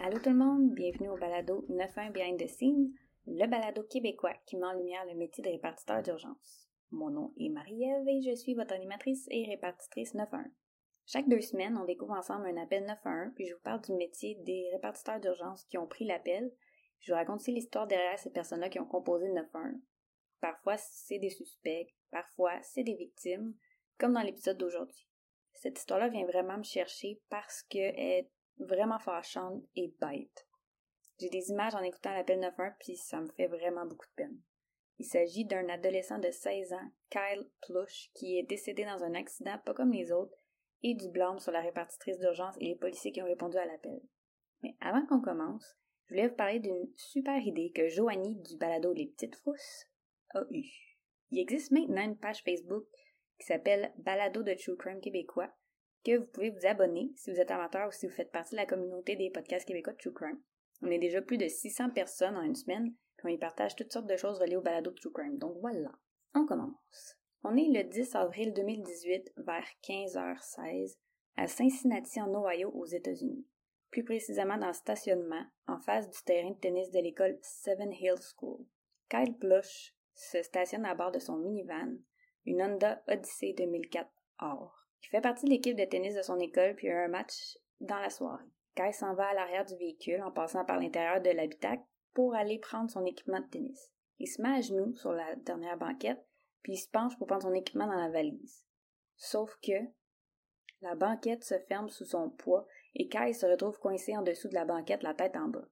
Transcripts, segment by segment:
Allô tout le monde, bienvenue au balado 91 Behind the Scene, le balado québécois qui met en lumière le métier de répartiteur d'urgence. Mon nom est Marie-Ève et je suis votre animatrice et répartitrice 91. Chaque deux semaines, on découvre ensemble un appel 911, puis je vous parle du métier des répartiteurs d'urgence qui ont pris l'appel. Je vous raconte aussi l'histoire derrière ces personnes-là qui ont composé le 911. Parfois, c'est des suspects, parfois, c'est des victimes, comme dans l'épisode d'aujourd'hui. Cette histoire-là vient vraiment me chercher parce qu'elle est vraiment fâchante et bête. J'ai des images en écoutant l'appel 91 puis ça me fait vraiment beaucoup de peine. Il s'agit d'un adolescent de 16 ans, Kyle Plush, qui est décédé dans un accident pas comme les autres et du blâme sur la répartitrice d'urgence et les policiers qui ont répondu à l'appel. Mais avant qu'on commence, je voulais vous parler d'une super idée que Joanie du balado Les Petites Frousses a eue. Il existe maintenant une page Facebook qui s'appelle Balado de True Crime québécois que vous pouvez vous abonner si vous êtes amateur ou si vous faites partie de la communauté des podcasts québécois de True Crime. On est déjà plus de 600 personnes en une semaine, puis on y partage toutes sortes de choses reliées au balado de True Crime. Donc voilà, on commence. On est le 10 avril 2018 vers 15h16 à Cincinnati en Ohio aux États-Unis. Plus précisément dans le stationnement en face du terrain de tennis de l'école Seven Hills School. Kyle Plush se stationne à bord de son minivan, une Honda Odyssey 2004 or. Il fait partie de l'équipe de tennis de son école puis a un match dans la soirée. Kai s'en va à l'arrière du véhicule en passant par l'intérieur de l'habitacle pour aller prendre son équipement de tennis. Il se met à genoux sur la dernière banquette puis il se penche pour prendre son équipement dans la valise. Sauf que la banquette se ferme sous son poids et Kai se retrouve coincé en dessous de la banquette, la tête en bas.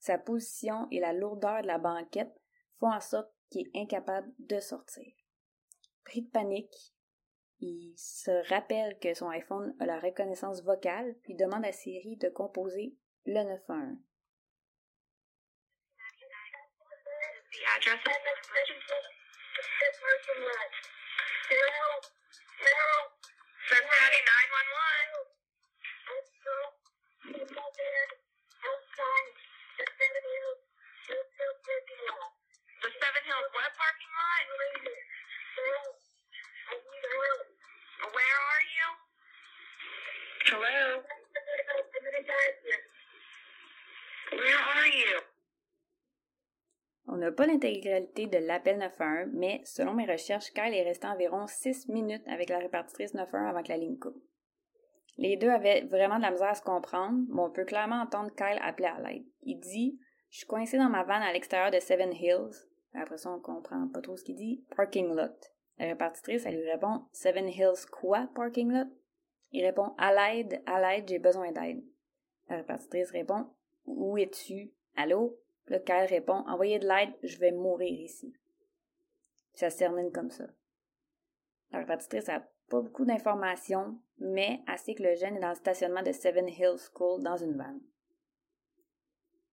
Sa position et la lourdeur de la banquette font en sorte qu'il est incapable de sortir. Pris de panique, il se rappelle que son iPhone a la reconnaissance vocale, puis demande à Siri de composer le 911. The Seven Hills what parking lot? Where are you? Hello? Where are you? On n'a pas l'intégralité de l'appel 911, mais selon mes recherches, Kyle est resté environ 6 minutes avec la répartitrice 911 avant que la ligne coupe. Les deux avaient vraiment de la misère à se comprendre, mais on peut clairement entendre Kyle appeler à l'aide. Il dit Je suis coincé dans ma vanne à l'extérieur de Seven Hills. Après ça, on comprend pas trop ce qu'il dit. Parking lot. La répartitrice, elle lui répond Seven Hills quoi, parking lot? Il répond À l'aide, à l'aide, j'ai besoin d'aide. La répartitrice répond Où es-tu? Allô? Là, Kyle répond Envoyez de l'aide, je vais mourir ici. Ça se termine comme ça. La répartitrice n'a pas beaucoup d'informations, mais elle sait que le jeune est dans le stationnement de Seven Hills School dans une vanne.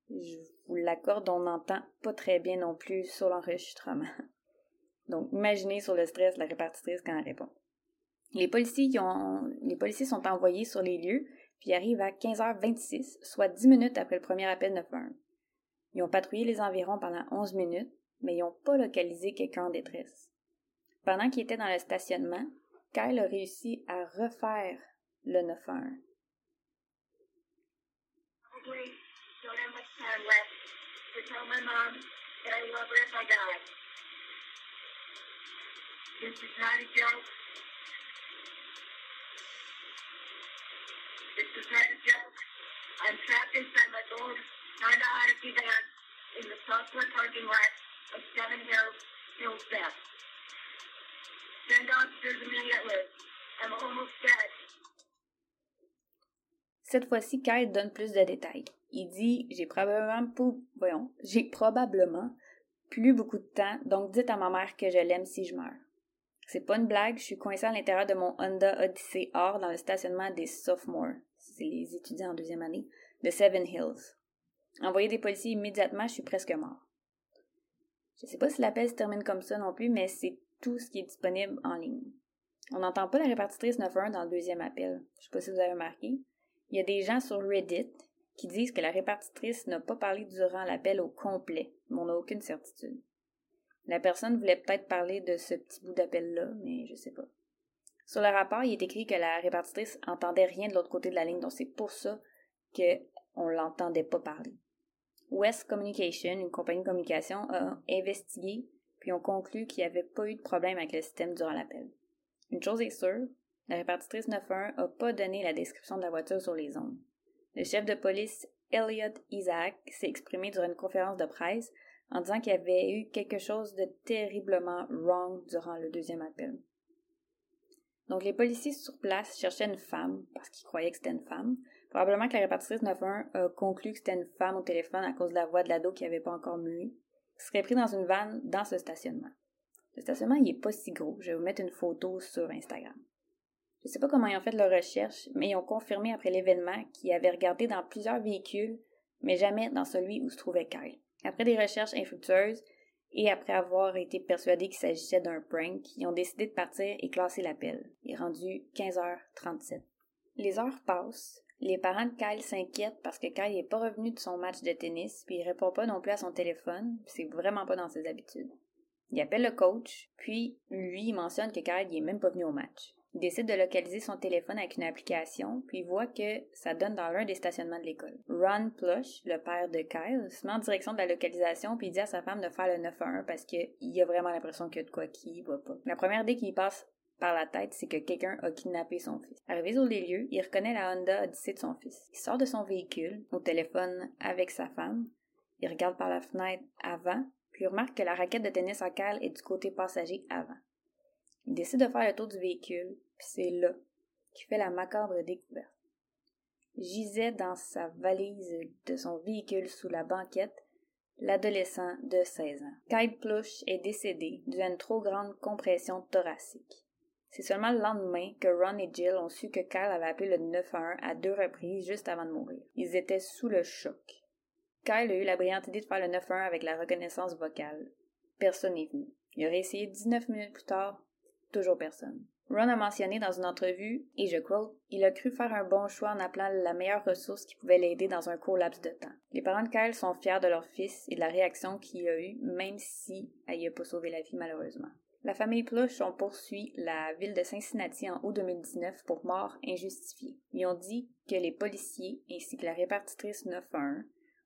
Je vous l'accorde, on n'entend pas très bien non plus sur l'enregistrement. Donc, imaginez sur le stress la répartitrice quand elle répond. Les policiers, sont envoyés sur les lieux, puis arrivent à 15h26, soit 10 minutes après le premier appel 911. Ils ont patrouillé les environs pendant 11 minutes, mais ils n'ont pas localisé quelqu'un en détresse. Pendant qu'ils étaient dans le stationnement, Kyle a réussi à refaire le 911. Please, don't have much time left to tell my mom that I love her if I die. This is not a joke. This is not a joke. I'm trapped inside my old Honda Odyssey van in the Southwood parking lot of Seven Hills, Hills Beth. Send officers immediately. I'm almost dead. Cette fois-ci, Kyle donne plus de détails. Il dit J'ai probablement voyons, j'ai probablement plus beaucoup de temps, donc dites à ma mère que je l'aime si je meurs. C'est pas une blague, je suis coincé à l'intérieur de mon Honda Odyssey Or dans le stationnement des sophomores, c'est les étudiants en deuxième année, de Seven Hills. Envoyez des policiers immédiatement, je suis presque mort. Je sais pas si l'appel se termine comme ça non plus, mais c'est tout ce qui est disponible en ligne. On n'entend pas la répartitrice 91 dans le deuxième appel. Je sais pas si vous avez remarqué. Il y a des gens sur Reddit qui disent que la répartitrice n'a pas parlé durant l'appel au complet, mais on n'a aucune certitude. La personne voulait peut-être parler de ce petit bout d'appel-là, mais je sais pas. Sur le rapport, il est écrit que la répartitrice entendait rien de l'autre côté de la ligne, donc c'est pour ça qu'on l'entendait pas parler. West Communication, une compagnie de communication, a investigué, puis ont conclu qu'il n'y avait pas eu de problème avec le système durant l'appel. Une chose est sûre, la répartitrice 91 n'a pas donné la description de la voiture sur les ondes. Le chef de police Elliot Isaac s'est exprimé durant une conférence de presse en disant qu'il y avait eu quelque chose de terriblement wrong durant le deuxième appel. Donc les policiers sur place cherchaient une femme parce qu'ils croyaient que c'était une femme. Probablement que la répartitrice 91 a conclu que c'était une femme au téléphone à cause de la voix de l'ado qui n'avait pas encore mué, qui serait pris dans une vanne dans ce stationnement. Le stationnement, il est pas si gros. Je vais vous mettre une photo sur Instagram. Je sais pas comment ils ont fait leur recherche, mais ils ont confirmé après l'événement qu'ils avaient regardé dans plusieurs véhicules, mais jamais dans celui où se trouvait Kyle. Après des recherches infructueuses et après avoir été persuadés qu'il s'agissait d'un prank, ils ont décidé de partir et classer l'appel. Il est rendu 15h37. Les heures passent. Les parents de Kyle s'inquiètent parce que Kyle n'est pas revenu de son match de tennis, puis il répond pas non plus à son téléphone, c'est vraiment pas dans ses habitudes. Il appelle le coach, puis lui il mentionne que Kyle il est même pas venu au match. Il décide de localiser son téléphone avec une application, puis voit que ça donne dans l'un des stationnements de l'école. Ron Plush, le père de Kyle, se met en direction de la localisation, puis dit à sa femme de faire le 911 parce qu'il a vraiment l'impression qu'il y a de quoi qui va pas. La première idée qui passe par la tête, c'est que quelqu'un a kidnappé son fils. Arrivé sur les lieux, il reconnaît la Honda Odyssey de son fils. Il sort de son véhicule, au téléphone avec sa femme. Il regarde par la fenêtre avant, puis remarque que la raquette de tennis à Kyle est du côté passager avant. Il décide de faire le tour du véhicule, puis c'est là qu'il fait la macabre découverte. Gisait dans sa valise de son véhicule sous la banquette l'adolescent de 16 ans. Kyle Plush est décédé dû à une trop grande compression thoracique. C'est seulement le lendemain que Ron et Jill ont su que Kyle avait appelé le 911 à deux reprises juste avant de mourir. Ils étaient sous le choc. Kyle a eu la brillante idée de faire le 911 avec la reconnaissance vocale. Personne n'est venu. Il aurait essayé 19 minutes plus tard, toujours personne. Ron a mentionné dans une entrevue, et je quote, Il a cru faire un bon choix en appelant la meilleure ressource qui pouvait l'aider dans un court laps de temps. Les parents de Kyle sont fiers de leur fils et de la réaction qu'il a eue, même si elle n'y a pas sauvé la vie malheureusement. La famille Plush ont poursuivi la ville de Cincinnati en août 2019 pour mort injustifiée. Ils ont dit que les policiers ainsi que la répartitrice 911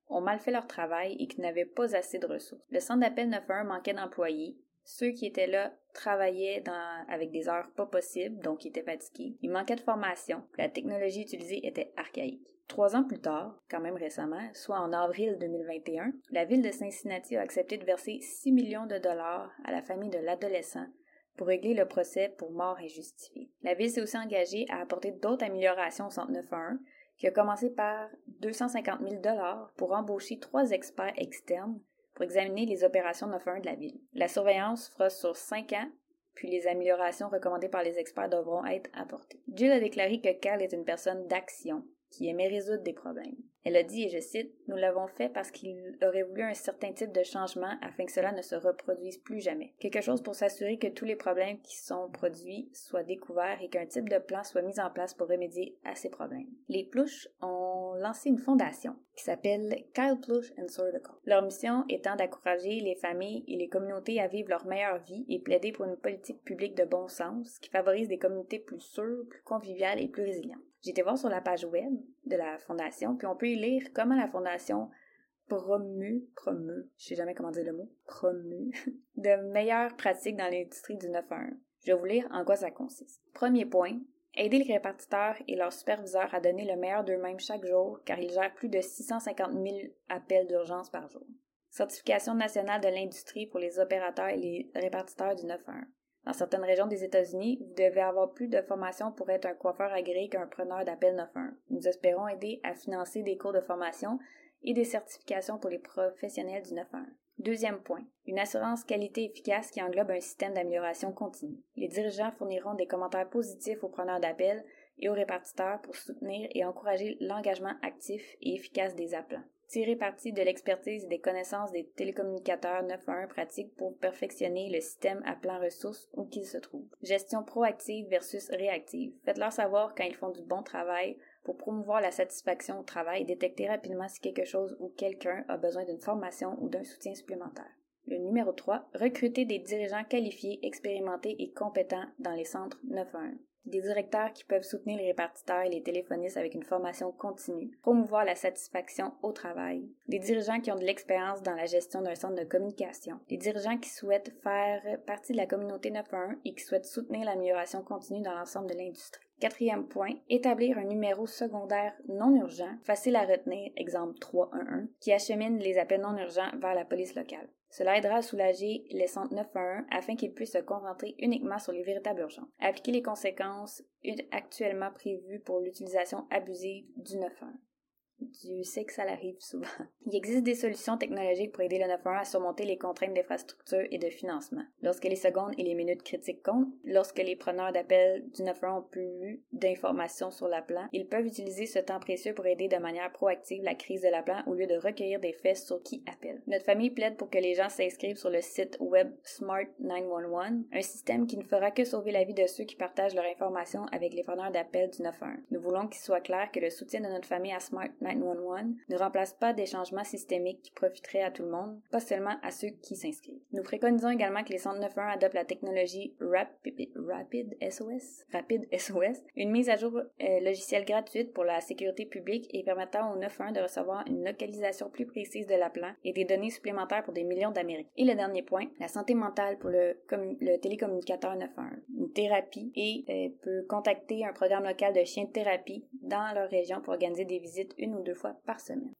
ont mal fait leur travail et qu'ils n'avaient pas assez de ressources. Le centre d'appel 911 manquait d'employés. Ceux qui étaient là travaillaient avec des heures pas possibles, donc ils étaient fatigués. Il manquait de formation. La technologie utilisée était archaïque. Trois ans plus tard, quand même récemment, soit en avril 2021, la ville de Cincinnati a accepté de verser 6 millions de dollars à la famille de l'adolescent pour régler le procès pour mort injustifiée. La ville s'est aussi engagée à apporter d'autres améliorations au centre 911 qui a commencé par 250 000 pour embaucher trois experts externes pour examiner les opérations 911 de la ville. La surveillance fera sur cinq ans, puis les améliorations recommandées par les experts devront être apportées. Jill a déclaré que Cal est une personne d'action qui aimait résoudre des problèmes. Elle a dit, et je cite, Nous l'avons fait parce qu'il aurait voulu un certain type de changement afin que cela ne se reproduise plus jamais. Quelque chose pour s'assurer que tous les problèmes qui sont produits soient découverts et qu'un type de plan soit mis en place pour remédier à ces problèmes. Les Plouches ont lancé une fondation qui s'appelle Kyle Plush and Circle. Leur mission étant d'encourager les familles et les communautés à vivre leur meilleure vie et plaider pour une politique publique de bon sens qui favorise des communautés plus sûres, plus conviviales et plus résilientes. J'ai été voir sur la page web de la fondation, puis on peut y lire comment la fondation promue, promue, je sais jamais comment dire le mot, promue, de meilleures pratiques dans l'industrie du 911. Je vais vous lire en quoi ça consiste. Premier point, aider les répartiteurs et leurs superviseurs à donner le meilleur d'eux-mêmes chaque jour, car ils gèrent plus de 650 000 appels d'urgence par jour. Certification nationale de l'industrie pour les opérateurs et les répartiteurs du 911. Dans certaines régions des États-Unis, vous devez avoir plus de formation pour être un coiffeur agréé qu'un preneur d'appel 911. Nous espérons aider à financer des cours de formation et des certifications pour les professionnels du 911. Deuxième point, une assurance qualité efficace qui englobe un système d'amélioration continue. Les dirigeants fourniront des commentaires positifs aux preneurs d'appel et aux répartiteurs pour soutenir et encourager l'engagement actif et efficace des appelants. Tirer parti de l'expertise et des connaissances des télécommunicateurs 911 pratiques pour perfectionner le système à plan ressources où qu'il se trouve. Gestion proactive versus réactive. Faites-leur savoir quand ils font du bon travail pour promouvoir la satisfaction au travail et détecter rapidement si quelque chose ou quelqu'un a besoin d'une formation ou d'un soutien supplémentaire. Le numéro 3, recruter des dirigeants qualifiés, expérimentés et compétents dans les centres 911 des directeurs qui peuvent soutenir les répartiteurs et les téléphonistes avec une formation continue, promouvoir la satisfaction au travail, des dirigeants qui ont de l'expérience dans la gestion d'un centre de communication, des dirigeants qui souhaitent faire partie de la communauté 911 et qui souhaitent soutenir l'amélioration continue dans l'ensemble de l'industrie. Quatrième point, établir un numéro secondaire non urgent, facile à retenir, exemple 311, qui achemine les appels non urgents vers la police locale. Cela aidera à soulager les centres 911 afin qu'ils puissent se concentrer uniquement sur les véritables urgences. Appliquer les conséquences actuellement prévues pour l'utilisation abusive du 911. Dieu sait que ça arrive souvent. Il existe des solutions technologiques pour aider le 911 à surmonter les contraintes d'infrastructure et de financement. Lorsque les secondes et les minutes critiques comptent, lorsque les preneurs d'appel du 911 ont plus d'informations sur l'appelant, ils peuvent utiliser ce temps précieux pour aider de manière proactive la crise de l'appelant au lieu de recueillir des faits sur qui appelle. Notre famille plaide pour que les gens s'inscrivent sur le site web Smart 911, un système qui ne fera que sauver la vie de ceux qui partagent leurs informations avec les preneurs d'appel du 911. Nous voulons qu'il soit clair que le soutien de notre famille à Smart 911 ne remplace pas des changements systémiques qui profiteraient à tout le monde, pas seulement à ceux qui s'inscrivent. Nous préconisons également que les centres 911 adoptent la technologie Rapid, SOS, Rapid SOS, une mise à jour euh, logicielle gratuite pour la sécurité publique et permettant au 911 de recevoir une localisation plus précise de l'appelant et des données supplémentaires pour des millions d'Américains. Et le dernier point, la santé mentale pour le, télécommunicateur 911, une thérapie et euh, peut contacter un programme local de chiens de thérapie dans leur région pour organiser des visites une ou deux fois par semaine.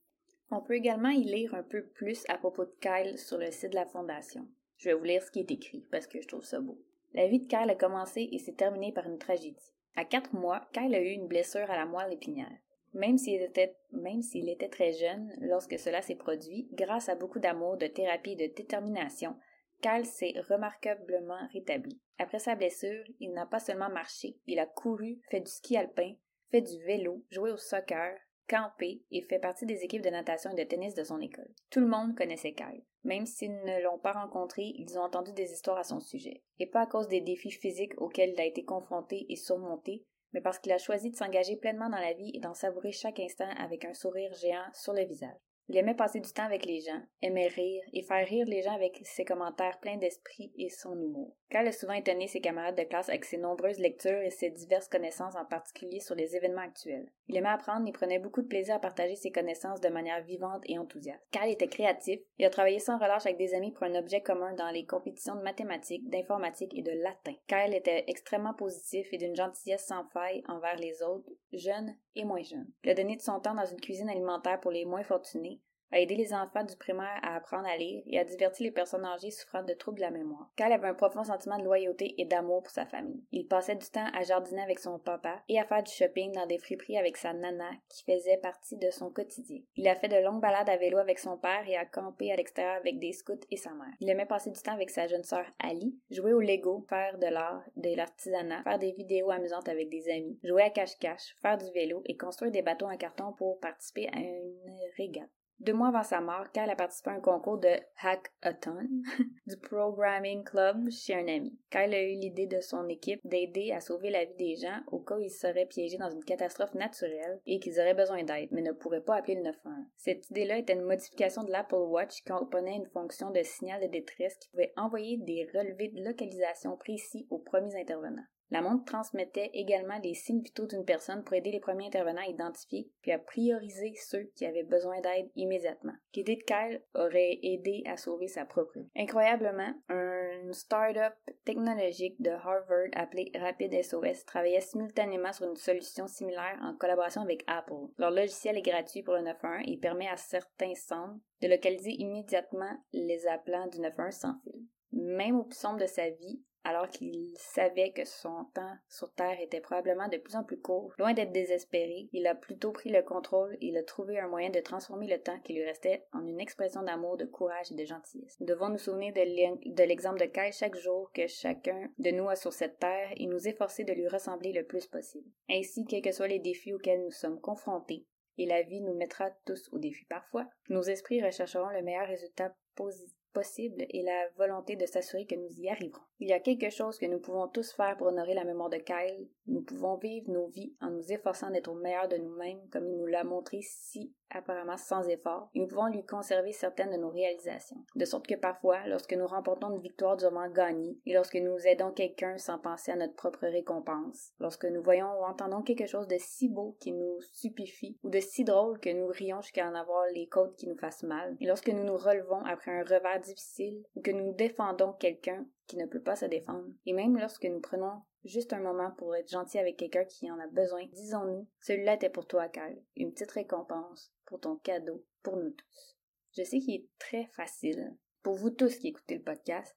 On peut également y lire un peu plus à propos de Kyle sur le site de la Fondation. Je vais vous lire ce qui est écrit parce que je trouve ça beau. La vie de Kyle a commencé et s'est terminée par une tragédie. À quatre mois, Kyle a eu une blessure à la moelle épinière. Même s'il était, très jeune lorsque cela s'est produit, grâce à beaucoup d'amour, de thérapie et de détermination, Kyle s'est remarquablement rétabli. Après sa blessure, il n'a pas seulement marché, il a couru, fait du ski alpin, fait du vélo, joué au soccer, campé et fait partie des équipes de natation et de tennis de son école. Tout le monde connaissait Kyle. Même s'ils ne l'ont pas rencontré, ils ont entendu des histoires à son sujet. Et pas à cause des défis physiques auxquels il a été confronté et surmonté, mais parce qu'il a choisi de s'engager pleinement dans la vie et d'en savourer chaque instant avec un sourire géant sur le visage. Il aimait passer du temps avec les gens, aimait rire et faire rire les gens avec ses commentaires pleins d'esprit et son humour. Kyle a souvent étonné ses camarades de classe avec ses nombreuses lectures et ses diverses connaissances en particulier sur les événements actuels. Il aimait apprendre et prenait beaucoup de plaisir à partager ses connaissances de manière vivante et enthousiaste. Kyle était créatif et a travaillé sans relâche avec des amis pour un objet commun dans les compétitions de mathématiques, d'informatique et de latin. Kyle était extrêmement positif et d'une gentillesse sans faille envers les autres, jeunes et moins jeunes. Il a donné de son temps dans une cuisine alimentaire pour les moins fortunés a aidé les enfants du primaire à apprendre à lire et a diverti les personnes âgées souffrant de troubles de la mémoire. Kyle avait un profond sentiment de loyauté et d'amour pour sa famille. Il passait du temps à jardiner avec son papa et à faire du shopping dans des friperies avec sa nana qui faisait partie de son quotidien. Il a fait de longues balades à vélo avec son père et a campé à l'extérieur avec des scouts et sa mère. Il aimait passer du temps avec sa jeune sœur Ali, jouer au Lego, faire de l'art, de l'artisanat, faire des vidéos amusantes avec des amis, jouer à cache-cache, faire du vélo et construire des bateaux en carton pour participer à une régate. Deux mois avant sa mort, Kyle a participé à un concours de hackathon du Programming Club chez un ami. Kyle a eu l'idée de son équipe d'aider à sauver la vie des gens au cas où ils seraient piégés dans une catastrophe naturelle et qu'ils auraient besoin d'aide, mais ne pourraient pas appeler le 911. Cette idée-là était une modification de l'Apple Watch qui comprenait une fonction de signal de détresse qui pouvait envoyer des relevés de localisation précis aux premiers intervenants. La montre transmettait également les signes vitaux d'une personne pour aider les premiers intervenants à identifier puis à prioriser ceux qui avaient besoin d'aide immédiatement. L'idée de Kyle aurait aidé à sauver sa propre vie. Incroyablement, un start-up technologique de Harvard appelé Rapid SOS travaillait simultanément sur une solution similaire en collaboration avec Apple. Leur logiciel est gratuit pour le 911 et permet à certains centres de localiser immédiatement les appelants du 911 sans fil. Même au plus sombre de sa vie, alors qu'il savait que son temps sur Terre était probablement de plus en plus court. Loin d'être désespéré, il a plutôt pris le contrôle et il a trouvé un moyen de transformer le temps qui lui restait en une expression d'amour, de courage et de gentillesse. Nous devons nous souvenir de l'exemple de Kai chaque jour que chacun de nous a sur cette Terre et nous efforcer de lui ressembler le plus possible. Ainsi, quels que soient les défis auxquels nous sommes confrontés, et la vie nous mettra tous au défi parfois, nos esprits rechercheront le meilleur résultat positif possible et la volonté de s'assurer que nous y arriverons. Il y a quelque chose que nous pouvons tous faire pour honorer la mémoire de Kyle. Nous pouvons vivre nos vies en nous efforçant d'être au meilleur de nous-mêmes, comme il nous l'a montré si apparemment sans effort, et nous pouvons lui conserver certaines de nos réalisations. De sorte que parfois, lorsque nous remportons une victoire durement gagnée, et lorsque nous aidons quelqu'un sans penser à notre propre récompense, lorsque nous voyons ou entendons quelque chose de si beau qui nous stupéfie, ou de si drôle que nous rions jusqu'à en avoir les côtes qui nous fassent mal, et lorsque nous nous relevons après un revers difficile, ou que nous défendons quelqu'un qui ne peut pas se défendre, et même lorsque nous prenons juste un moment pour être gentil avec quelqu'un qui en a besoin, disons-nous, celui-là était pour toi, Kyle, une petite récompense pour ton cadeau, pour nous tous. Je sais qu'il est très facile, pour vous tous qui écoutez le podcast,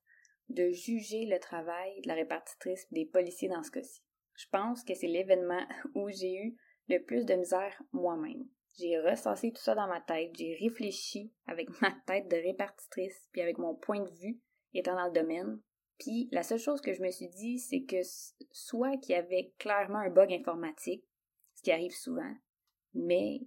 de juger le travail de la répartitrice des policiers dans ce cas-ci. Je pense que c'est l'événement où j'ai eu le plus de misère moi-même. J'ai ressassé tout ça dans ma tête, j'ai réfléchi avec ma tête de répartitrice, puis avec mon point de vue étant dans le domaine, puis la seule chose que je me suis dit, c'est que soit qu'il y avait clairement un bug informatique, ce qui arrive souvent, mais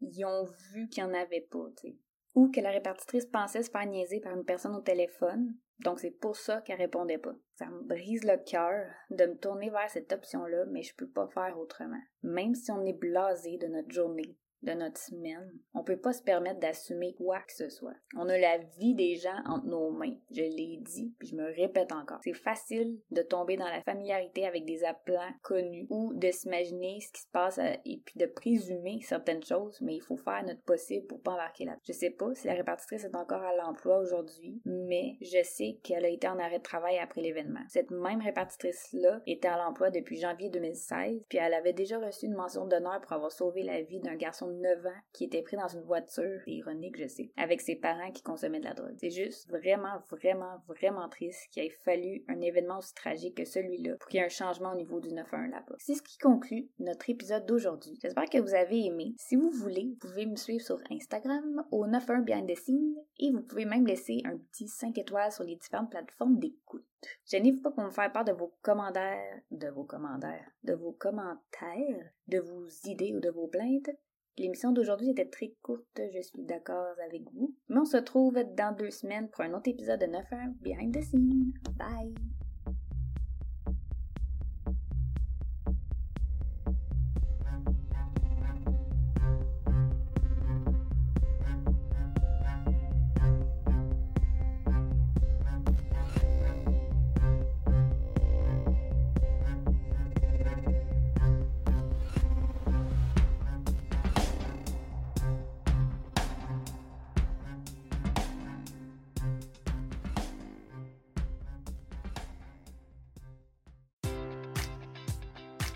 ils ont vu qu'il n'y en avait pas, tu sais. Ou que la répartitrice pensait se faire niaiser par une personne au téléphone, donc c'est pour ça qu'elle répondait pas. Ça me brise le cœur de me tourner vers cette option-là, mais je peux pas faire autrement. Même si on est blasé de notre journée, de notre semaine. On peut pas se permettre d'assumer quoi que ce soit. On a la vie des gens entre nos mains. Je l'ai dit, puis je me répète encore. C'est facile de tomber dans la familiarité avec des appelants connus ou de s'imaginer ce qui se passe euh, et puis de présumer certaines choses, mais il faut faire notre possible pour pas embarquer là. Je sais pas si la répartitrice est encore à l'emploi aujourd'hui, mais je sais qu'elle a été en arrêt de travail après l'événement. Cette même répartitrice-là était à l'emploi depuis janvier 2016, puis elle avait déjà reçu une mention d'honneur pour avoir sauvé la vie d'un garçon 9 ans qui était pris dans une voiture, ironique, je sais, avec ses parents qui consommaient de la drogue. C'est juste vraiment, vraiment, vraiment triste qu'il ait fallu un événement aussi tragique que celui-là pour qu'il y ait un changement au niveau du 9-1 là-bas. C'est ce qui conclut notre épisode d'aujourd'hui. J'espère que vous avez aimé. Si vous voulez, vous pouvez me suivre sur Instagram au 91 Behind the Scene et vous pouvez même laisser un petit 5 étoiles sur les différentes plateformes d'écoute. Gênez-vous pas pour me faire part de vos commentaires, de vos commentaires, de vos commentaires, de vos idées ou de vos plaintes. L'émission d'aujourd'hui était très courte, je suis d'accord avec vous. Mais on se retrouve dans deux semaines pour un autre épisode de 9 heures Behind the Scene. Bye!